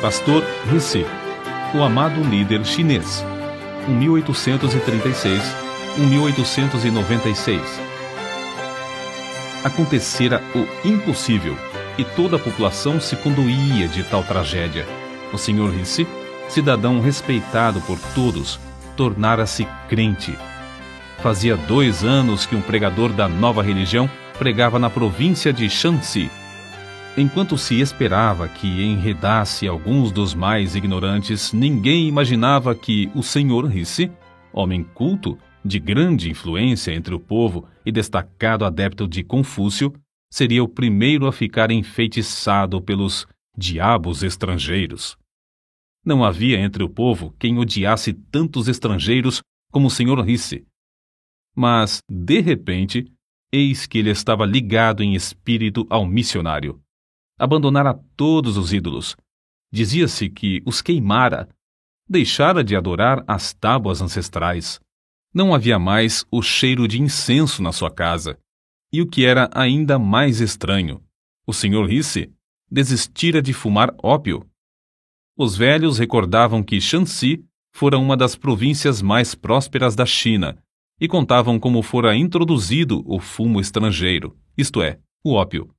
Pastor Rissy, o amado líder chinês, 1836-1896. Acontecera o impossível e toda a população se condoía de tal tragédia. O Sr. Rissy, cidadão respeitado por todos, tornara-se crente. Fazia dois anos que um pregador da nova religião pregava na província de Shanxi. Enquanto se esperava que enredasse alguns dos mais ignorantes, ninguém imaginava que o senhor Risse, homem culto, de grande influência entre o povo e destacado adepto de Confúcio, seria o primeiro a ficar enfeitiçado pelos diabos estrangeiros. Não havia entre o povo quem odiasse tantos estrangeiros como o senhor Risse. Mas, de repente, eis que ele estava ligado em espírito ao missionário. Abandonara todos os ídolos. Dizia-se que os queimara. Deixara de adorar as tábuas ancestrais. Não havia mais o cheiro de incenso na sua casa. E o que era ainda mais estranho, o Sr. Risse desistira de fumar ópio. Os velhos recordavam que Shanxi fora uma das províncias mais prósperas da China e contavam como fora introduzido o fumo estrangeiro, isto é, o ópio.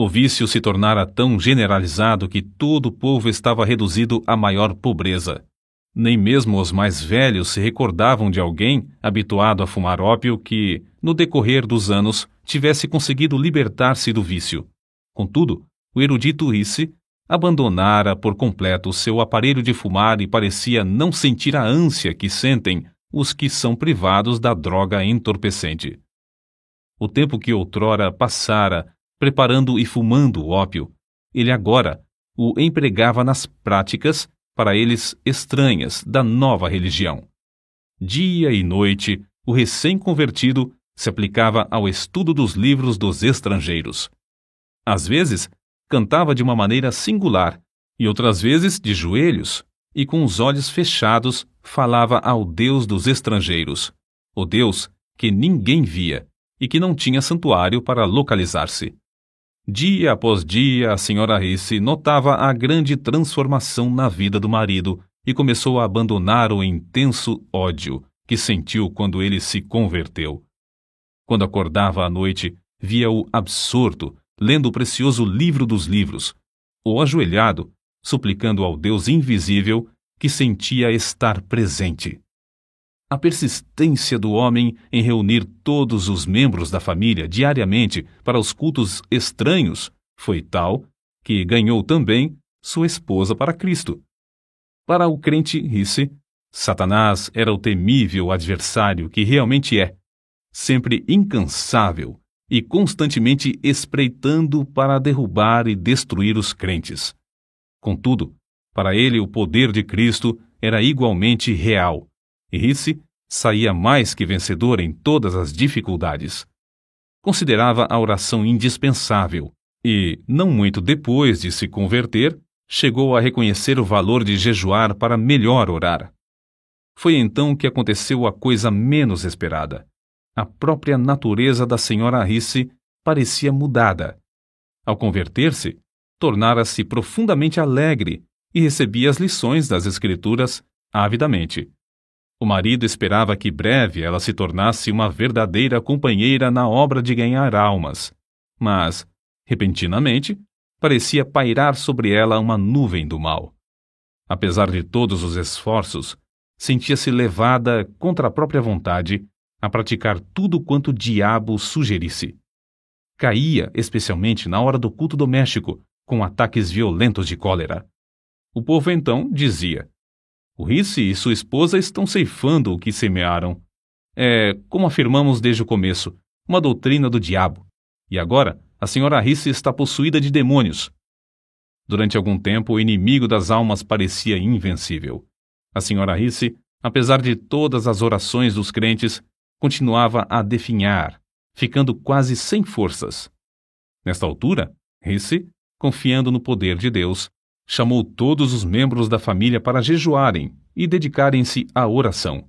O vício se tornara tão generalizado que todo o povo estava reduzido à maior pobreza. Nem mesmo os mais velhos se recordavam de alguém habituado a fumar ópio que, no decorrer dos anos, tivesse conseguido libertar-se do vício. Contudo, o erudito Risse abandonara por completo seu aparelho de fumar e parecia não sentir a ânsia que sentem os que são privados da droga entorpecente. O tempo que outrora passara preparando e fumando o ópio, ele agora o empregava nas práticas, para eles estranhas, da nova religião. Dia e noite, o recém-convertido se aplicava ao estudo dos livros dos estrangeiros. Às vezes, cantava de uma maneira singular, e outras vezes de joelhos, e com os olhos fechados falava ao Deus dos estrangeiros, o Deus que ninguém via e que não tinha santuário para localizar-se. Dia após dia, a senhora Risse notava a grande transformação na vida do marido e começou a abandonar o intenso ódio que sentiu quando ele se converteu. Quando acordava à noite, via-o absorto, lendo o precioso livro dos livros, ou ajoelhado, suplicando ao Deus invisível que sentia estar presente. A persistência do homem em reunir todos os membros da família diariamente para os cultos estranhos foi tal que ganhou também sua esposa para Cristo. Para o crente Risse, Satanás era o temível adversário que realmente é, sempre incansável e constantemente espreitando para derrubar e destruir os crentes. Contudo, para ele, o poder de Cristo era igualmente real, e saía mais que vencedor em todas as dificuldades. Considerava a oração indispensável e, não muito depois de se converter, chegou a reconhecer o valor de jejuar para melhor orar. Foi então que aconteceu a coisa menos esperada. A própria natureza da senhora Risse parecia mudada. Ao converter-se, tornara-se profundamente alegre e recebia as lições das Escrituras avidamente. O marido esperava que breve ela se tornasse uma verdadeira companheira na obra de ganhar almas, mas, repentinamente, parecia pairar sobre ela uma nuvem do mal. Apesar de todos os esforços, sentia-se levada contra a própria vontade a praticar tudo quanto o diabo sugerisse. Caía, especialmente na hora do culto doméstico, com ataques violentos de cólera. O povo então dizia: O Risse e sua esposa estão ceifando o que semearam. É, como afirmamos desde o começo, uma doutrina do diabo. E agora, a senhora Risse está possuída de demônios. Durante algum tempo, o inimigo das almas parecia invencível. A senhora Risse, apesar de todas as orações dos crentes, continuava a definhar, ficando quase sem forças. Nesta altura, Risse, confiando no poder de Deus, chamou todos os membros da família para jejuarem e dedicarem-se à oração.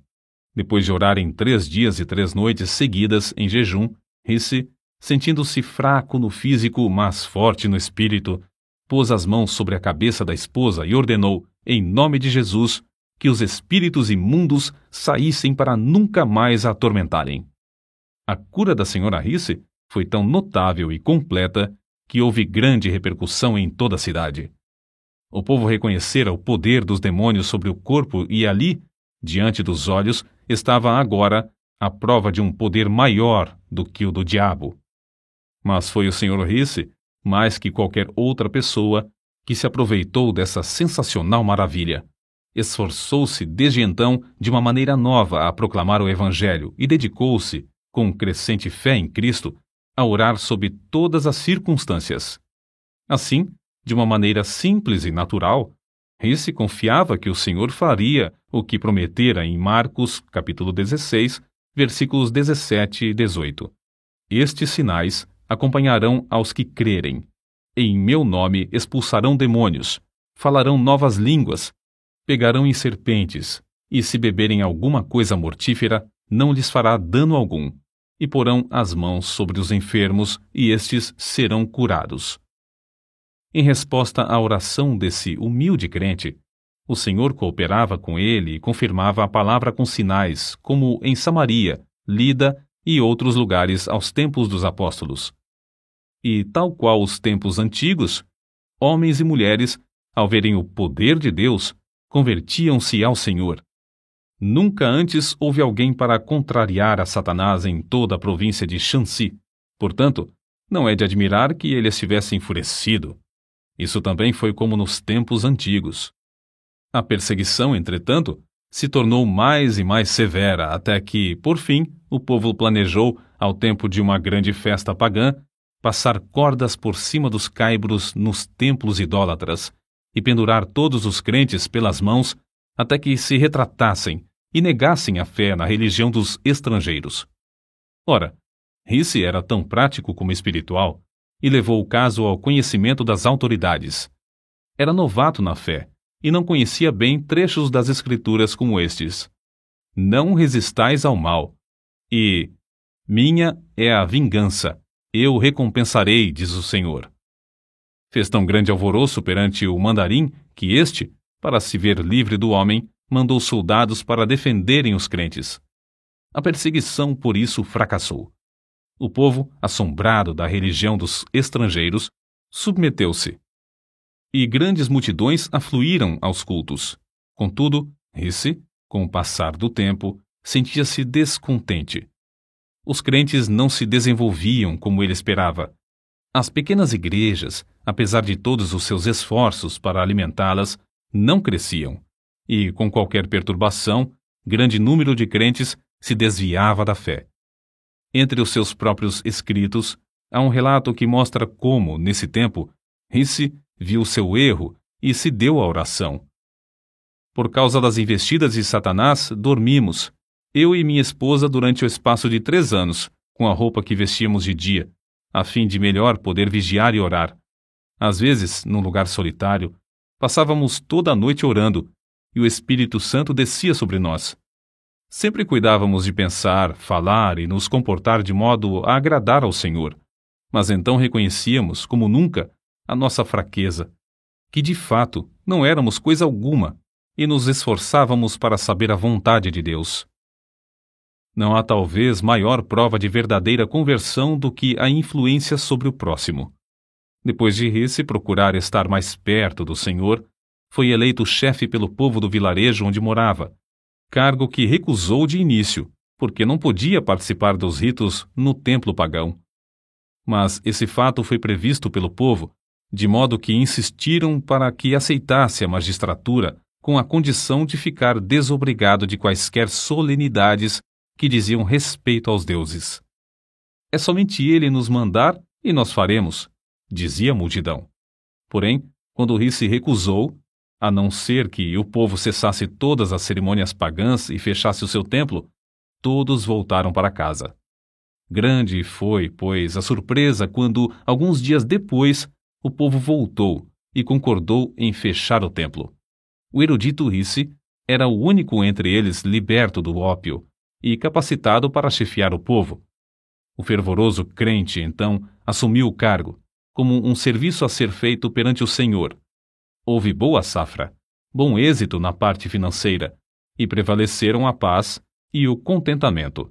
Depois de orarem três dias e três noites seguidas em jejum, Risse, sentindo-se fraco no físico, mas forte no espírito, pôs as mãos sobre a cabeça da esposa e ordenou, em nome de Jesus, que os espíritos imundos saíssem para nunca mais a atormentarem. A cura da senhora Risse foi tão notável e completa que houve grande repercussão em toda a cidade. O povo reconhecera o poder dos demônios sobre o corpo e ali, diante dos olhos, estava agora a prova de um poder maior do que o do diabo. Mas foi o Sr. Risse, mais que qualquer outra pessoa, que se aproveitou dessa sensacional maravilha. Esforçou-se desde então de uma maneira nova a proclamar o Evangelho e dedicou-se, com crescente fé em Cristo, a orar sob todas as circunstâncias. Assim, de uma maneira simples e natural, Risse confiava que o Senhor faria o que prometera em Marcos, capítulo 16, versículos 17 e 18. Estes sinais acompanharão aos que crerem. Em meu nome expulsarão demônios, falarão novas línguas, pegarão em serpentes, e se beberem alguma coisa mortífera, não lhes fará dano algum, e porão as mãos sobre os enfermos, e estes serão curados. Em resposta à oração desse humilde crente, o Senhor cooperava com ele e confirmava a palavra com sinais, como em Samaria, Lida e outros lugares aos tempos dos apóstolos. E, tal qual os tempos antigos, homens e mulheres, ao verem o poder de Deus, convertiam-se ao Senhor. Nunca antes houve alguém para contrariar a Satanás em toda a província de Shanxi. Portanto, não é de admirar que ele estivesse enfurecido. Isso também foi como nos tempos antigos. A perseguição, entretanto, se tornou mais e mais severa até que, por fim, o povo planejou, ao tempo de uma grande festa pagã, passar cordas por cima dos caibros nos templos idólatras e pendurar todos os crentes pelas mãos até que se retratassem e negassem a fé na religião dos estrangeiros. Ora, Risse era tão prático como espiritual e levou o caso ao conhecimento das autoridades. Era novato na fé e não conhecia bem trechos das Escrituras como estes: Não resistais ao mal, e Minha é a vingança, eu recompensarei, diz o Senhor. Fez tão grande alvoroço perante o mandarim que este, para se ver livre do homem, mandou soldados para defenderem os crentes. A perseguição por isso fracassou. O povo, assombrado da religião dos estrangeiros, submeteu-se. E grandes multidões afluíram aos cultos. Contudo, Risse, com o passar do tempo, sentia-se descontente. Os crentes não se desenvolviam como ele esperava. As pequenas igrejas, apesar de todos os seus esforços para alimentá-las, não cresciam, e, com qualquer perturbação, grande número de crentes se desviava da fé. Entre os seus próprios escritos, há um relato que mostra como, nesse tempo, Risse viu seu erro e se deu à oração. Por causa das investidas de Satanás, dormimos, eu e minha esposa, durante o espaço de três anos, com a roupa que vestíamos de dia, a fim de melhor poder vigiar e orar. Às vezes, num lugar solitário, passávamos toda a noite orando, e o Espírito Santo descia sobre nós. Sempre cuidávamos de pensar, falar e nos comportar de modo a agradar ao Senhor, mas então reconhecíamos, como nunca, a nossa fraqueza, que de fato não éramos coisa alguma, e nos esforçávamos para saber a vontade de Deus. Não há talvez maior prova de verdadeira conversão do que a influência sobre o próximo. Depois de Risse procurar estar mais perto do Senhor, foi eleito chefe pelo povo do vilarejo onde morava, cargo que recusou de início, porque não podia participar dos ritos no templo pagão. Mas esse fato foi previsto pelo povo, de modo que insistiram para que aceitasse a magistratura com a condição de ficar desobrigado de quaisquer solenidades que diziam respeito aos deuses. É somente ele nos mandar e nós faremos, dizia a multidão. Porém, quando Ri se recusou, a não ser que o povo cessasse todas as cerimônias pagãs e fechasse o seu templo, todos voltaram para casa. Grande foi, pois, a surpresa quando, alguns dias depois, o povo voltou e concordou em fechar o templo. O erudito Risse era o único entre eles liberto do ópio e capacitado para chefiar o povo. O fervoroso crente, então, assumiu o cargo, como um serviço a ser feito perante o Senhor. Houve boa safra, bom êxito na parte financeira, e prevaleceram a paz e o contentamento.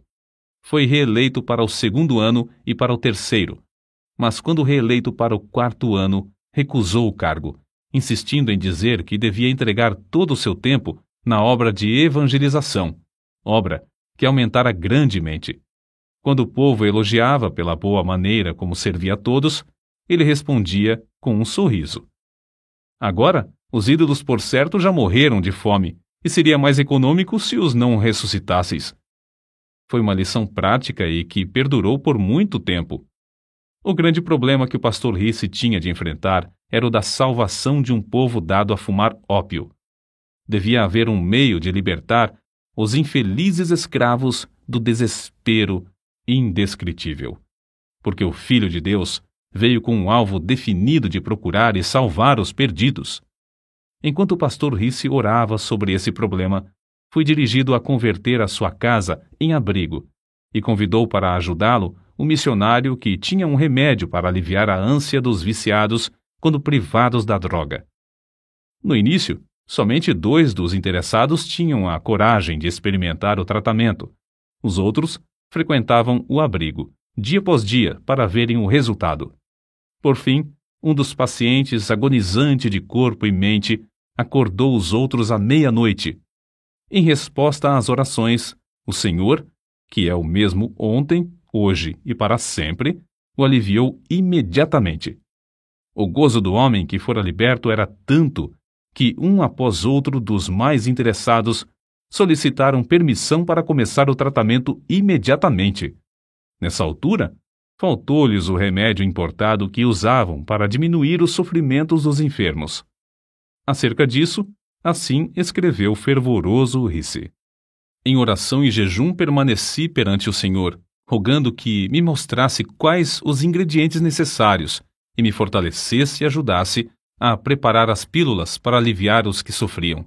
Foi reeleito para o segundo ano e para o terceiro, mas quando reeleito para o quarto ano, recusou o cargo, insistindo em dizer que devia entregar todo o seu tempo na obra de evangelização, obra que aumentara grandemente. Quando o povo elogiava pela boa maneira como servia a todos, ele respondia com um sorriso. Agora, os ídolos por certo já morreram de fome, e seria mais econômico se os não ressuscitasseis. Foi uma lição prática e que perdurou por muito tempo. O grande problema que o pastor Risse tinha de enfrentar era o da salvação de um povo dado a fumar ópio. Devia haver um meio de libertar os infelizes escravos do desespero indescritível. Porque o Filho de Deus veio com um alvo definido de procurar e salvar os perdidos. Enquanto o pastor Risse orava sobre esse problema, fui dirigido a converter a sua casa em abrigo e convidou para ajudá-lo um missionário que tinha um remédio para aliviar a ânsia dos viciados quando privados da droga. No início, somente dois dos interessados tinham a coragem de experimentar o tratamento. Os outros frequentavam o abrigo, dia após dia, para verem o resultado. Por fim, um dos pacientes, agonizante de corpo e mente, acordou os outros à meia-noite. Em resposta às orações, o Senhor, que é o mesmo ontem, hoje e para sempre, o aliviou imediatamente. O gozo do homem que fora liberto era tanto que, um após outro dos mais interessados, solicitaram permissão para começar o tratamento imediatamente. Nessa altura, faltou-lhes o remédio importado que usavam para diminuir os sofrimentos dos enfermos. Acerca disso, assim escreveu fervoroso Risse. Em oração e jejum permaneci perante o Senhor, rogando que me mostrasse quais os ingredientes necessários e me fortalecesse e ajudasse a preparar as pílulas para aliviar os que sofriam.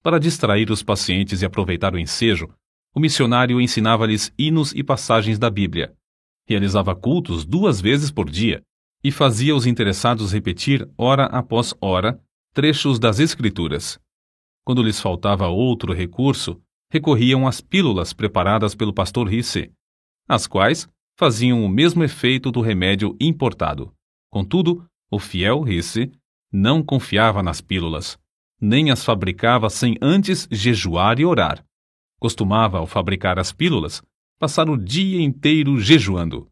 Para distrair os pacientes e aproveitar o ensejo, o missionário ensinava-lhes hinos e passagens da Bíblia. Realizava cultos duas vezes por dia e fazia os interessados repetir, hora após hora, trechos das Escrituras. Quando lhes faltava outro recurso, recorriam às pílulas preparadas pelo pastor Risse, as quais faziam o mesmo efeito do remédio importado. Contudo, o fiel Risse não confiava nas pílulas, nem as fabricava sem antes jejuar e orar. Costumava, ao fabricar as pílulas, passar o dia inteiro jejuando.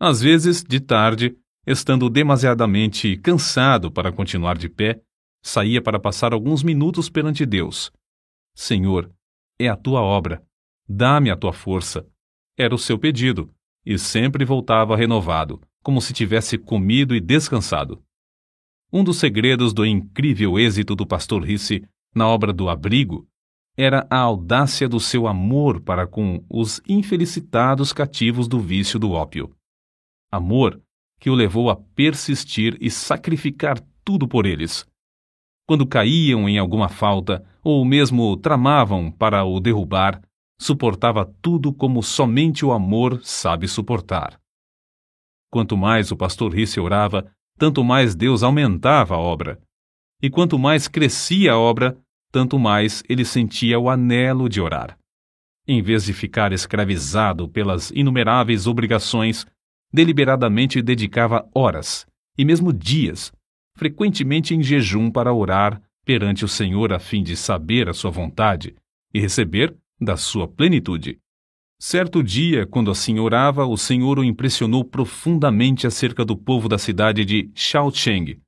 Às vezes, de tarde, estando demasiadamente cansado para continuar de pé, saía para passar alguns minutos perante Deus. Senhor, é a tua obra. Dá-me a tua força. Era o seu pedido e sempre voltava renovado, como se tivesse comido e descansado. Um dos segredos do incrível êxito do pastor Risse na obra do abrigo era a audácia do seu amor para com os infelicitados cativos do vício do ópio. Amor que o levou a persistir e sacrificar tudo por eles. Quando caíam em alguma falta, ou mesmo tramavam para o derrubar, suportava tudo como somente o amor sabe suportar. Quanto mais o pastor Risse orava, tanto mais Deus aumentava a obra. E quanto mais crescia a obra, tanto mais ele sentia o anelo de orar. Em vez de ficar escravizado pelas inumeráveis obrigações, deliberadamente dedicava horas, e mesmo dias, frequentemente em jejum para orar perante o Senhor a fim de saber a sua vontade e receber da sua plenitude. Certo dia, quando assim orava, o Senhor o impressionou profundamente acerca do povo da cidade de Shaocheng,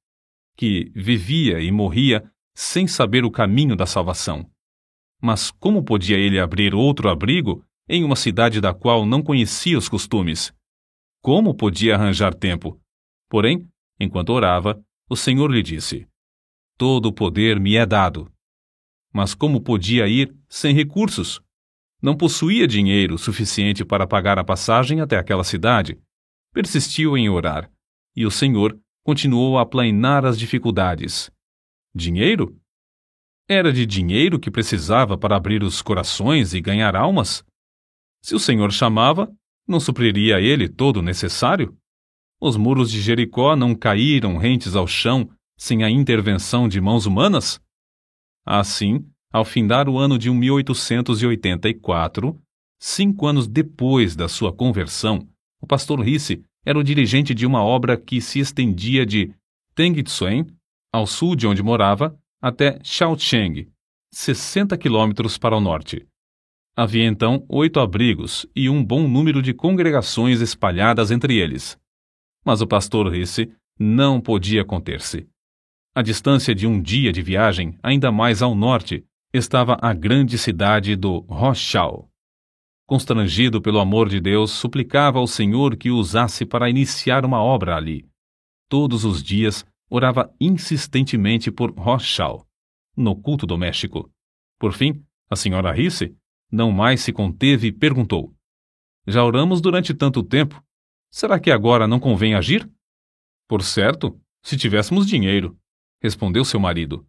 que vivia e morria sem saber o caminho da salvação. Mas como podia ele abrir outro abrigo em uma cidade da qual não conhecia os costumes? Como podia arranjar tempo? Porém, enquanto orava, o Senhor lhe disse: Todo o poder me é dado. Mas como podia ir sem recursos? Não possuía dinheiro suficiente para pagar a passagem até aquela cidade. Persistiu em orar, e o Senhor continuou a aplainar as dificuldades. Dinheiro? Era de dinheiro que precisava para abrir os corações e ganhar almas? Se o Senhor chamava, não supriria ele todo o necessário? Os muros de Jericó não caíram rentes ao chão sem a intervenção de mãos humanas? Assim, ao findar o ano de 1884, cinco anos depois da sua conversão, o pastor Risse era o dirigente de uma obra que se estendia de Tengitsuen, ao sul de onde morava, até Shaocheng, 60 quilômetros para o norte. Havia então oito abrigos e um bom número de congregações espalhadas entre eles. Mas o pastor Risse não podia conter-se. A distância de um dia de viagem, ainda mais ao norte, estava a grande cidade do Rochal. Constrangido pelo amor de Deus, suplicava ao Senhor que o usasse para iniciar uma obra ali. Todos os dias orava insistentemente por Rochal, no culto doméstico. Por fim, a senhora Risse não mais se conteve e perguntou: Já oramos durante tanto tempo. Será que agora não convém agir? Por certo, se tivéssemos dinheiro respondeu seu marido.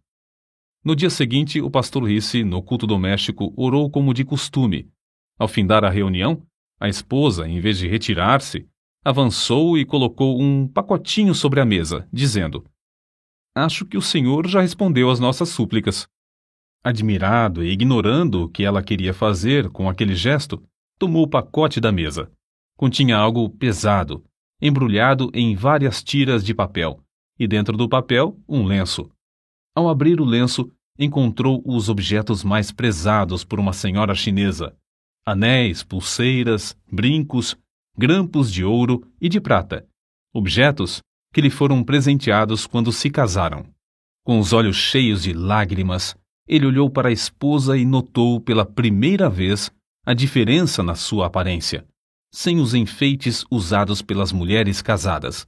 No dia seguinte, o pastor Risse, no culto doméstico, orou como de costume. Ao findar a reunião, a esposa, em vez de retirar-se, avançou e colocou um pacotinho sobre a mesa, dizendo: Acho que o senhor já respondeu às nossas súplicas. Admirado e ignorando o que ela queria fazer com aquele gesto, tomou o pacote da mesa. Continha algo pesado, embrulhado em várias tiras de papel e dentro do papel um lenço. Ao abrir o lenço, encontrou os objetos mais prezados por uma senhora chinesa: anéis, pulseiras, brincos, grampos de ouro e de prata, objetos que lhe foram presenteados quando se casaram. Com os olhos cheios de lágrimas, ele olhou para a esposa e notou pela primeira vez a diferença na sua aparência, sem os enfeites usados pelas mulheres casadas.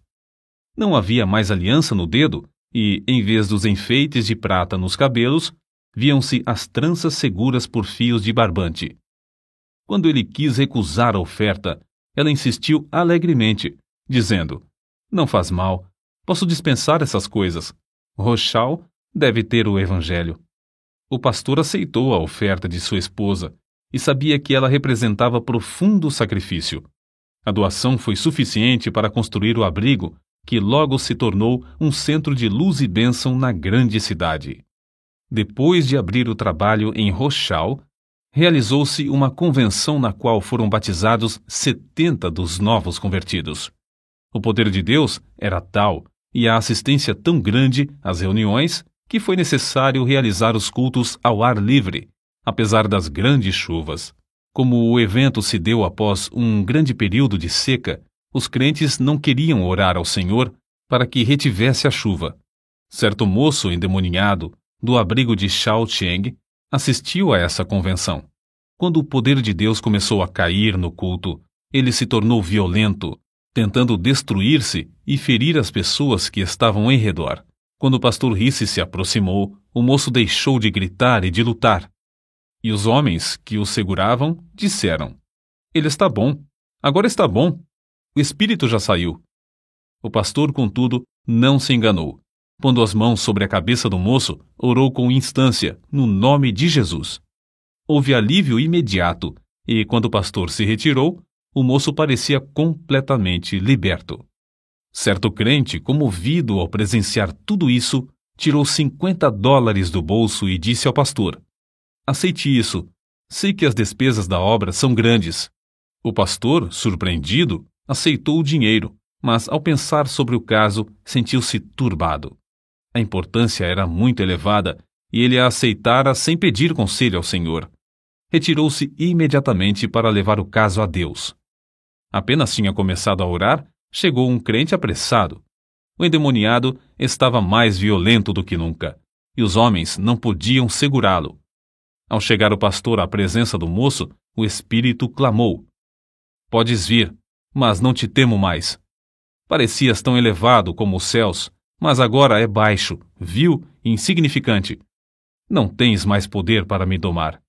Não havia mais aliança no dedo e, em vez dos enfeites de prata nos cabelos, viam-se as tranças seguras por fios de barbante. Quando ele quis recusar a oferta, ela insistiu alegremente, dizendo: Não faz mal, posso dispensar essas coisas. Rochal deve ter o Evangelho. O pastor aceitou a oferta de sua esposa e sabia que ela representava profundo sacrifício. A doação foi suficiente para construir o abrigo que logo se tornou um centro de luz e bênção na grande cidade. Depois de abrir o trabalho em Rochal, realizou-se uma convenção na qual foram batizados 70 dos novos convertidos. O poder de Deus era tal e a assistência tão grande às reuniões que foi necessário realizar os cultos ao ar livre, apesar das grandes chuvas. Como o evento se deu após um grande período de seca, os crentes não queriam orar ao Senhor para que retivesse a chuva. Certo moço endemoninhado, do abrigo de Shao Cheng, assistiu a essa convenção. Quando o poder de Deus começou a cair no culto, ele se tornou violento, tentando destruir-se e ferir as pessoas que estavam em redor. Quando o pastor Risse se aproximou, o moço deixou de gritar e de lutar. E os homens que o seguravam disseram: Ele está bom. Agora está bom. O espírito já saiu. O pastor, contudo, não se enganou. Pondo as mãos sobre a cabeça do moço, orou com instância, no nome de Jesus. Houve alívio imediato, e quando o pastor se retirou, o moço parecia completamente liberto. Certo crente, comovido ao presenciar tudo isso, tirou 50 dólares do bolso e disse ao pastor: Aceite isso. Sei que as despesas da obra são grandes. O pastor, surpreendido, aceitou o dinheiro, mas ao pensar sobre o caso, sentiu-se turbado. A importância era muito elevada e ele a aceitara sem pedir conselho ao Senhor. Retirou-se imediatamente para levar o caso a Deus. Apenas tinha começado a orar, chegou um crente apressado. O endemoniado estava mais violento do que nunca, e os homens não podiam segurá-lo. Ao chegar o pastor à presença do moço, o espírito clamou: Podes vir, mas não te temo mais. Parecias tão elevado como os céus, mas agora é baixo, vil e insignificante. Não tens mais poder para me domar.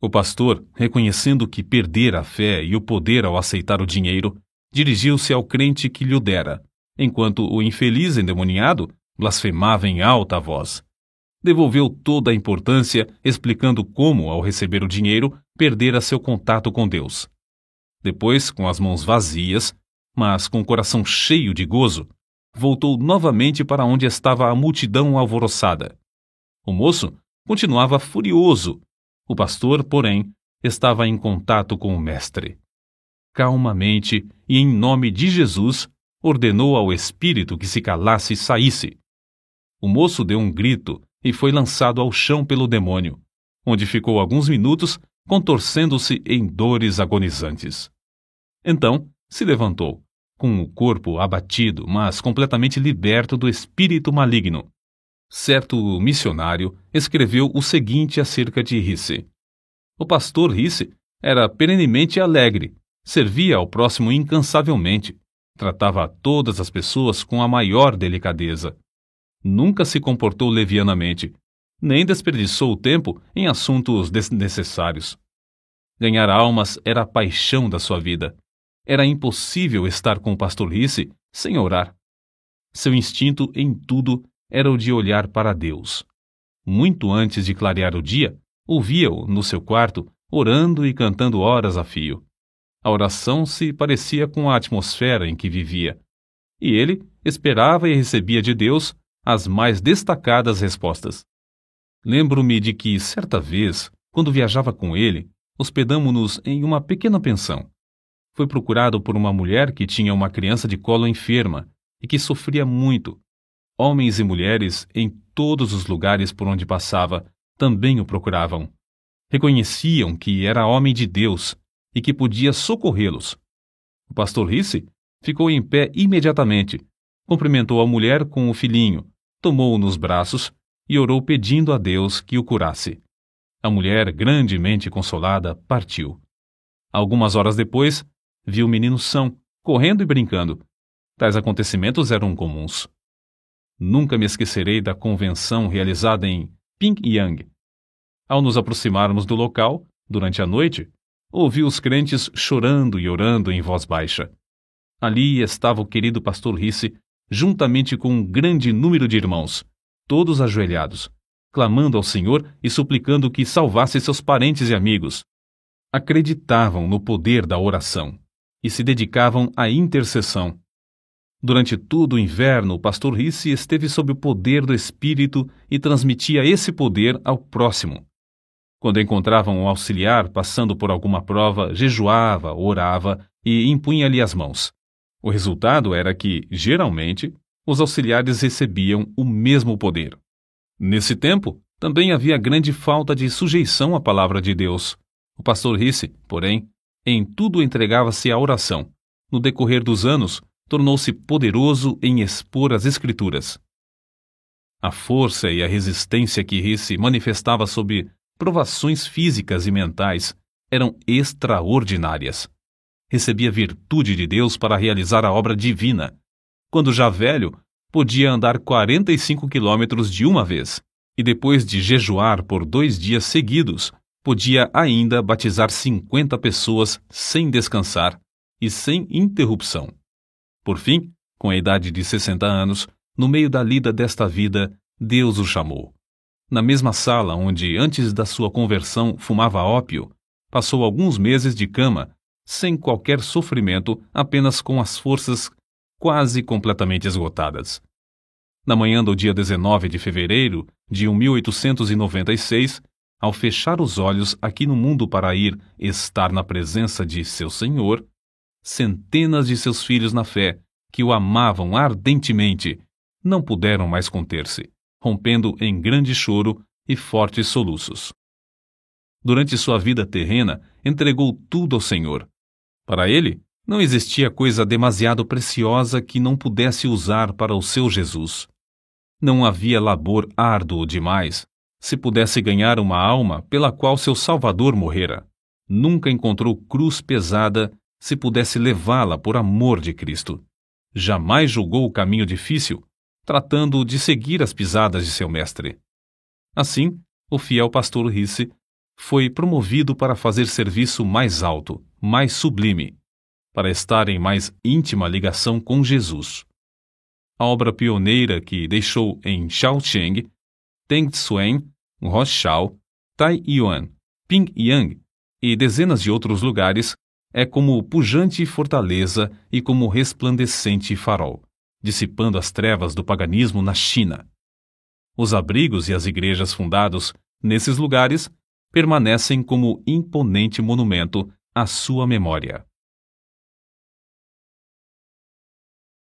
O pastor, reconhecendo que perdera a fé e o poder ao aceitar o dinheiro, dirigiu-se ao crente que lhe o dera, enquanto o infeliz endemoniado blasfemava em alta voz. Devolveu toda a importância, explicando como, ao receber o dinheiro, perdera seu contato com Deus. Depois, com as mãos vazias, mas com o coração cheio de gozo, voltou novamente para onde estava a multidão alvoroçada. O moço continuava furioso. O pastor, porém, estava em contato com o mestre. Calmamente e em nome de Jesus, ordenou ao espírito que se calasse e saísse. O moço deu um grito e foi lançado ao chão pelo demônio, onde ficou alguns minutos contorcendo-se em dores agonizantes. Então se levantou, com o corpo abatido, mas completamente liberto do espírito maligno. Certo missionário escreveu o seguinte acerca de Risse. O pastor Risse era perenemente alegre, servia ao próximo incansavelmente, tratava todas as pessoas com a maior delicadeza. Nunca se comportou levianamente, nem desperdiçou o tempo em assuntos desnecessários. Ganhar almas era a paixão da sua vida. Era impossível estar com o pastor Risse sem orar. Seu instinto em tudo era o de olhar para Deus. Muito antes de clarear o dia, ouvia-o no seu quarto, orando e cantando horas a fio. A oração se parecia com a atmosfera em que vivia. E ele esperava e recebia de Deus as mais destacadas respostas. Lembro-me de que, certa vez, quando viajava com ele, hospedamo-nos em uma pequena pensão. Foi procurado por uma mulher que tinha uma criança de colo enferma e que sofria muito. Homens e mulheres, em todos os lugares por onde passava, também o procuravam. Reconheciam que era homem de Deus e que podia socorrê-los. O pastor Risse ficou em pé imediatamente, cumprimentou a mulher com o filhinho, tomou-o nos braços e orou pedindo a Deus que o curasse. A mulher, grandemente consolada, partiu. Algumas horas depois, viu o menino são, correndo e brincando. Tais acontecimentos eram comuns. Nunca me esquecerei da convenção realizada em Pyongyang. Ao nos aproximarmos do local, durante a noite, ouvi os crentes chorando e orando em voz baixa. Ali estava o querido pastor Risse, juntamente com um grande número de irmãos, todos ajoelhados, clamando ao Senhor e suplicando que salvasse seus parentes e amigos. Acreditavam no poder da oração e se dedicavam à intercessão. Durante todo o inverno, o pastor Risse esteve sob o poder do Espírito e transmitia esse poder ao próximo. Quando encontravam um auxiliar passando por alguma prova, jejuava, orava e impunha-lhe as mãos. O resultado era que, geralmente, os auxiliares recebiam o mesmo poder. Nesse tempo, também havia grande falta de sujeição à palavra de Deus. O pastor Risse, porém, em tudo entregava-se à oração. No decorrer dos anos, tornou-se poderoso em expor as Escrituras. A força e a resistência que Risse manifestava sob provações físicas e mentais eram extraordinárias recebia virtude de Deus para realizar a obra divina. Quando já velho, podia andar 45 quilômetros de uma vez, e depois de jejuar por dois dias seguidos, podia ainda batizar 50 pessoas sem descansar e sem interrupção. Por fim, com a idade de 60 anos, no meio da lida desta vida, Deus o chamou. Na mesma sala onde, antes da sua conversão, fumava ópio, passou alguns meses de cama sem qualquer sofrimento, apenas com as forças quase completamente esgotadas. Na manhã do dia 19 de fevereiro de 1896, ao fechar os olhos aqui no mundo para ir estar na presença de seu Senhor, centenas de seus filhos na fé, que o amavam ardentemente, não puderam mais conter-se, rompendo em grande choro e fortes soluços. Durante sua vida terrena, entregou tudo ao Senhor, para ele, não existia coisa demasiado preciosa que não pudesse usar para o seu Jesus. Não havia labor árduo demais se pudesse ganhar uma alma pela qual seu Salvador morrera. Nunca encontrou cruz pesada se pudesse levá-la por amor de Cristo. Jamais julgou o caminho difícil, tratando de seguir as pisadas de seu mestre. Assim, o fiel pastor Risse foi promovido para fazer serviço mais alto, mais sublime, para estar em mais íntima ligação com Jesus. A obra pioneira que deixou em Shaocheng, Tengsuen, Roshao, Taiyuan, Pingyang e dezenas de outros lugares é como pujante fortaleza e como resplandecente farol, dissipando as trevas do paganismo na China. Os abrigos e as igrejas fundados nesses lugares permanecem como imponente monumento à sua memória.